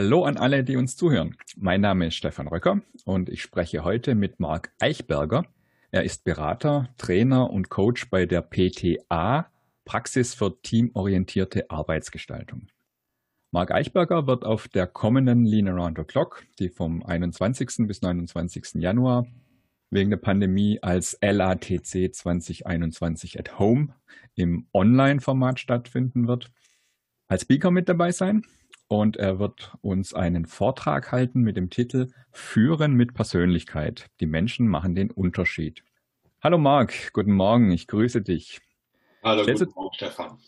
Hallo an alle, die uns zuhören. Mein Name ist Stefan Röcker und ich spreche heute mit Marc Eichberger. Er ist Berater, Trainer und Coach bei der PTA, Praxis für teamorientierte Arbeitsgestaltung. Marc Eichberger wird auf der kommenden Lean Around the Clock, die vom 21. bis 29. Januar wegen der Pandemie als LATC 2021 at Home im Online-Format stattfinden wird, als Speaker mit dabei sein. Und er wird uns einen Vortrag halten mit dem Titel Führen mit Persönlichkeit. Die Menschen machen den Unterschied. Hallo Marc, guten Morgen, ich grüße dich. Hallo, stellst guten Morgen, Stefan.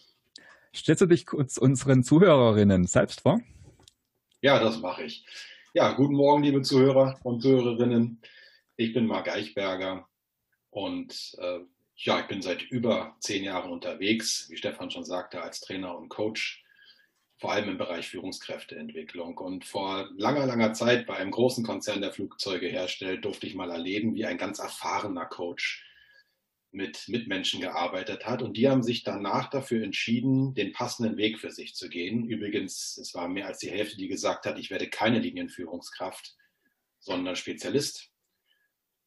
Stellst du dich kurz unseren Zuhörerinnen selbst vor? Ja, das mache ich. Ja, guten Morgen, liebe Zuhörer und Zuhörerinnen. Ich bin Marc Eichberger und äh, ja, ich bin seit über zehn Jahren unterwegs, wie Stefan schon sagte, als Trainer und Coach, vor allem im Bereich Führungskräfteentwicklung. Und vor langer, langer Zeit bei einem großen Konzern, der Flugzeuge herstellt, durfte ich mal erleben, wie ein ganz erfahrener Coach mit Mitmenschen gearbeitet hat. Und die haben sich danach dafür entschieden, den passenden Weg für sich zu gehen. Übrigens, es war mehr als die Hälfte, die gesagt hat, ich werde keine Linienführungskraft, sondern Spezialist.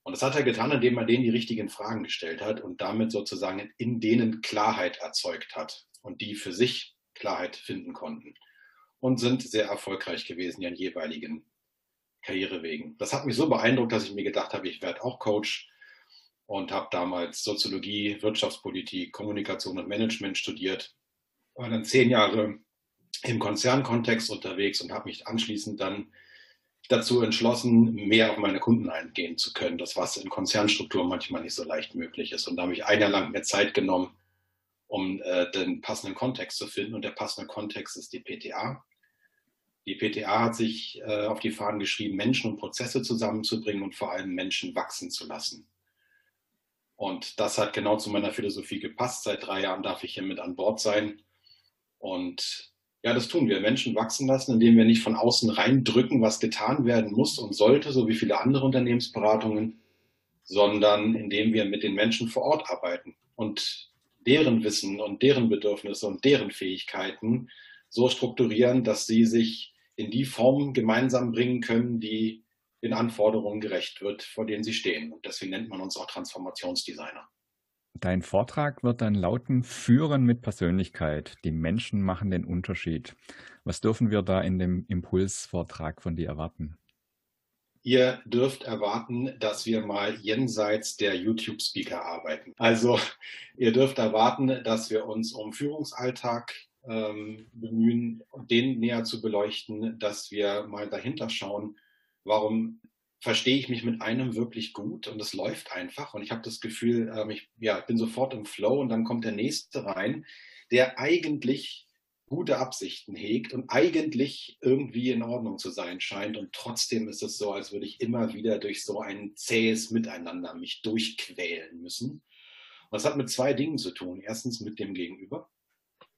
Und das hat er getan, indem er denen die richtigen Fragen gestellt hat und damit sozusagen in denen Klarheit erzeugt hat und die für sich Klarheit finden konnten und sind sehr erfolgreich gewesen ihren jeweiligen Karrierewegen. Das hat mich so beeindruckt, dass ich mir gedacht habe, ich werde auch Coach und habe damals Soziologie, Wirtschaftspolitik, Kommunikation und Management studiert. War dann zehn Jahre im Konzernkontext unterwegs und habe mich anschließend dann dazu entschlossen, mehr auf meine Kunden eingehen zu können. Das, was in Konzernstrukturen manchmal nicht so leicht möglich ist. Und da habe ich ein Jahr lang mehr Zeit genommen, um äh, den passenden Kontext zu finden. Und der passende Kontext ist die PTA. Die PTA hat sich äh, auf die Fahnen geschrieben, Menschen und Prozesse zusammenzubringen und vor allem Menschen wachsen zu lassen. Und das hat genau zu meiner Philosophie gepasst. Seit drei Jahren darf ich hier mit an Bord sein. Und ja, das tun wir. Menschen wachsen lassen, indem wir nicht von außen reindrücken, was getan werden muss und sollte, so wie viele andere Unternehmensberatungen, sondern indem wir mit den Menschen vor Ort arbeiten und deren Wissen und deren Bedürfnisse und deren Fähigkeiten so strukturieren, dass sie sich in die Form gemeinsam bringen können, die den Anforderungen gerecht wird, vor denen sie stehen. Und deswegen nennt man uns auch Transformationsdesigner. Dein Vortrag wird dann lauten Führen mit Persönlichkeit. Die Menschen machen den Unterschied. Was dürfen wir da in dem Impulsvortrag von dir erwarten? Ihr dürft erwarten, dass wir mal jenseits der YouTube-Speaker arbeiten. Also ihr dürft erwarten, dass wir uns um Führungsalltag ähm, bemühen, den näher zu beleuchten, dass wir mal dahinter schauen, warum verstehe ich mich mit einem wirklich gut und es läuft einfach und ich habe das Gefühl, ähm, ich ja, bin sofort im Flow und dann kommt der nächste rein, der eigentlich gute Absichten hegt und eigentlich irgendwie in Ordnung zu sein scheint und trotzdem ist es so, als würde ich immer wieder durch so ein zähes Miteinander mich durchquälen müssen. Und das hat mit zwei Dingen zu tun. Erstens mit dem Gegenüber.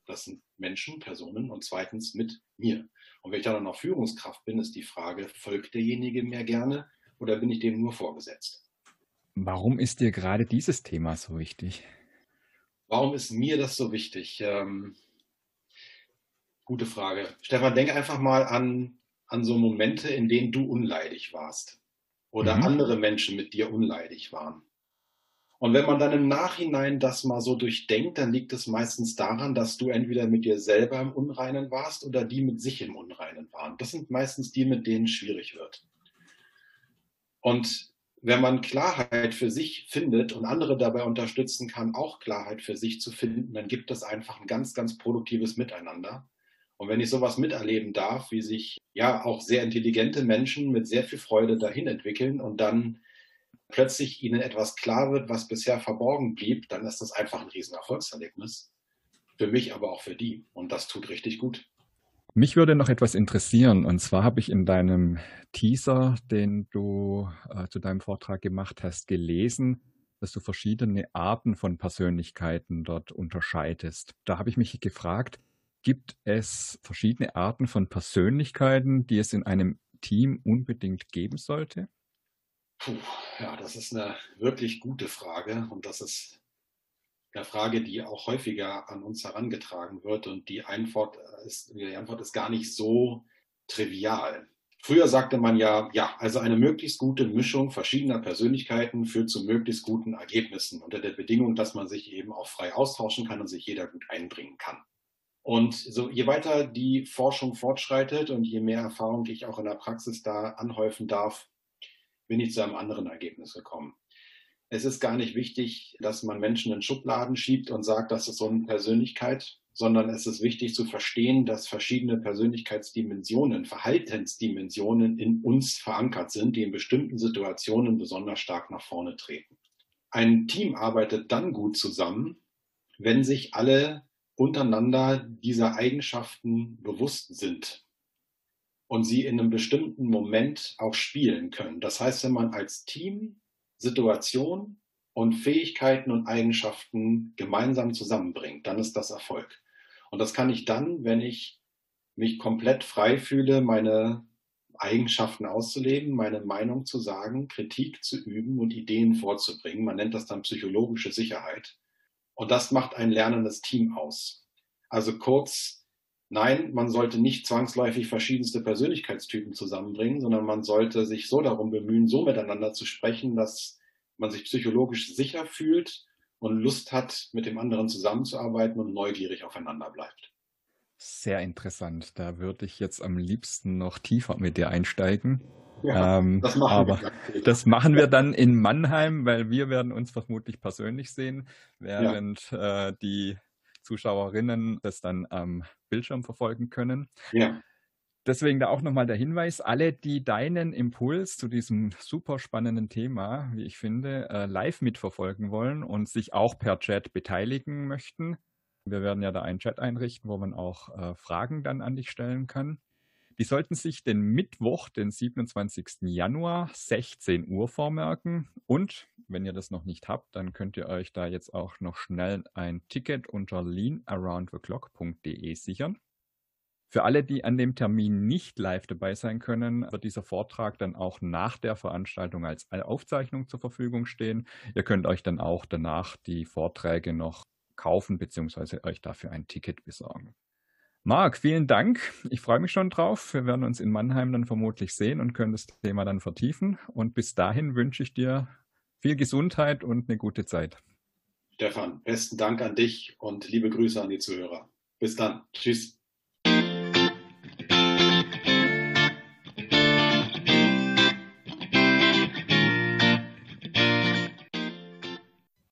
Das sind Menschen, Personen und zweitens mit mir. Und wenn ich dann noch Führungskraft bin, ist die Frage, folgt derjenige mir gerne oder bin ich dem nur vorgesetzt? Warum ist dir gerade dieses Thema so wichtig? Warum ist mir das so wichtig? Ähm, gute Frage. Stefan, denk einfach mal an, an so Momente, in denen du unleidig warst oder mhm. andere Menschen mit dir unleidig waren. Und wenn man dann im Nachhinein das mal so durchdenkt, dann liegt es meistens daran, dass du entweder mit dir selber im Unreinen warst oder die mit sich im Unreinen waren. Das sind meistens die, mit denen es schwierig wird. Und wenn man Klarheit für sich findet und andere dabei unterstützen kann, auch Klarheit für sich zu finden, dann gibt es einfach ein ganz, ganz produktives Miteinander. Und wenn ich sowas miterleben darf, wie sich ja auch sehr intelligente Menschen mit sehr viel Freude dahin entwickeln und dann plötzlich ihnen etwas klar wird, was bisher verborgen blieb, dann ist das einfach ein Riesenerfolgserlebnis. Für mich, aber auch für die. Und das tut richtig gut. Mich würde noch etwas interessieren. Und zwar habe ich in deinem Teaser, den du äh, zu deinem Vortrag gemacht hast, gelesen, dass du verschiedene Arten von Persönlichkeiten dort unterscheidest. Da habe ich mich gefragt, gibt es verschiedene Arten von Persönlichkeiten, die es in einem Team unbedingt geben sollte? Puh, ja, das ist eine wirklich gute Frage und das ist eine Frage, die auch häufiger an uns herangetragen wird und die Antwort ist, die Antwort ist gar nicht so trivial. Früher sagte man ja, ja, also eine möglichst gute Mischung verschiedener Persönlichkeiten führt zu möglichst guten Ergebnissen unter der Bedingung, dass man sich eben auch frei austauschen kann und sich jeder gut einbringen kann. Und so, je weiter die Forschung fortschreitet und je mehr Erfahrung ich auch in der Praxis da anhäufen darf, bin ich zu einem anderen Ergebnis gekommen. Es ist gar nicht wichtig, dass man Menschen in Schubladen schiebt und sagt, das ist so eine Persönlichkeit, sondern es ist wichtig zu verstehen, dass verschiedene Persönlichkeitsdimensionen, Verhaltensdimensionen in uns verankert sind, die in bestimmten Situationen besonders stark nach vorne treten. Ein Team arbeitet dann gut zusammen, wenn sich alle untereinander dieser Eigenschaften bewusst sind und sie in einem bestimmten Moment auch spielen können. Das heißt, wenn man als Team Situation und Fähigkeiten und Eigenschaften gemeinsam zusammenbringt, dann ist das Erfolg. Und das kann ich dann, wenn ich mich komplett frei fühle, meine Eigenschaften auszuleben, meine Meinung zu sagen, Kritik zu üben und Ideen vorzubringen. Man nennt das dann psychologische Sicherheit. Und das macht ein lernendes Team aus. Also kurz, nein, man sollte nicht zwangsläufig verschiedenste Persönlichkeitstypen zusammenbringen, sondern man sollte sich so darum bemühen, so miteinander zu sprechen, dass man sich psychologisch sicher fühlt und Lust hat, mit dem anderen zusammenzuarbeiten und neugierig aufeinander bleibt. Sehr interessant. Da würde ich jetzt am liebsten noch tiefer mit dir einsteigen. Ja, ähm, das machen aber wir das machen wir dann in Mannheim, weil wir werden uns vermutlich persönlich sehen, während ja. äh, die Zuschauerinnen das dann am Bildschirm verfolgen können. Ja. Deswegen da auch nochmal der Hinweis, alle, die deinen Impuls zu diesem super spannenden Thema, wie ich finde, äh, live mitverfolgen wollen und sich auch per Chat beteiligen möchten. Wir werden ja da einen Chat einrichten, wo man auch äh, Fragen dann an dich stellen kann. Die sollten sich den Mittwoch, den 27. Januar, 16 Uhr vormerken. Und wenn ihr das noch nicht habt, dann könnt ihr euch da jetzt auch noch schnell ein Ticket unter leanaroundtheclock.de sichern. Für alle, die an dem Termin nicht live dabei sein können, wird dieser Vortrag dann auch nach der Veranstaltung als Aufzeichnung zur Verfügung stehen. Ihr könnt euch dann auch danach die Vorträge noch kaufen bzw. euch dafür ein Ticket besorgen. Marc, vielen Dank. Ich freue mich schon drauf. Wir werden uns in Mannheim dann vermutlich sehen und können das Thema dann vertiefen. Und bis dahin wünsche ich dir viel Gesundheit und eine gute Zeit. Stefan, besten Dank an dich und liebe Grüße an die Zuhörer. Bis dann. Tschüss.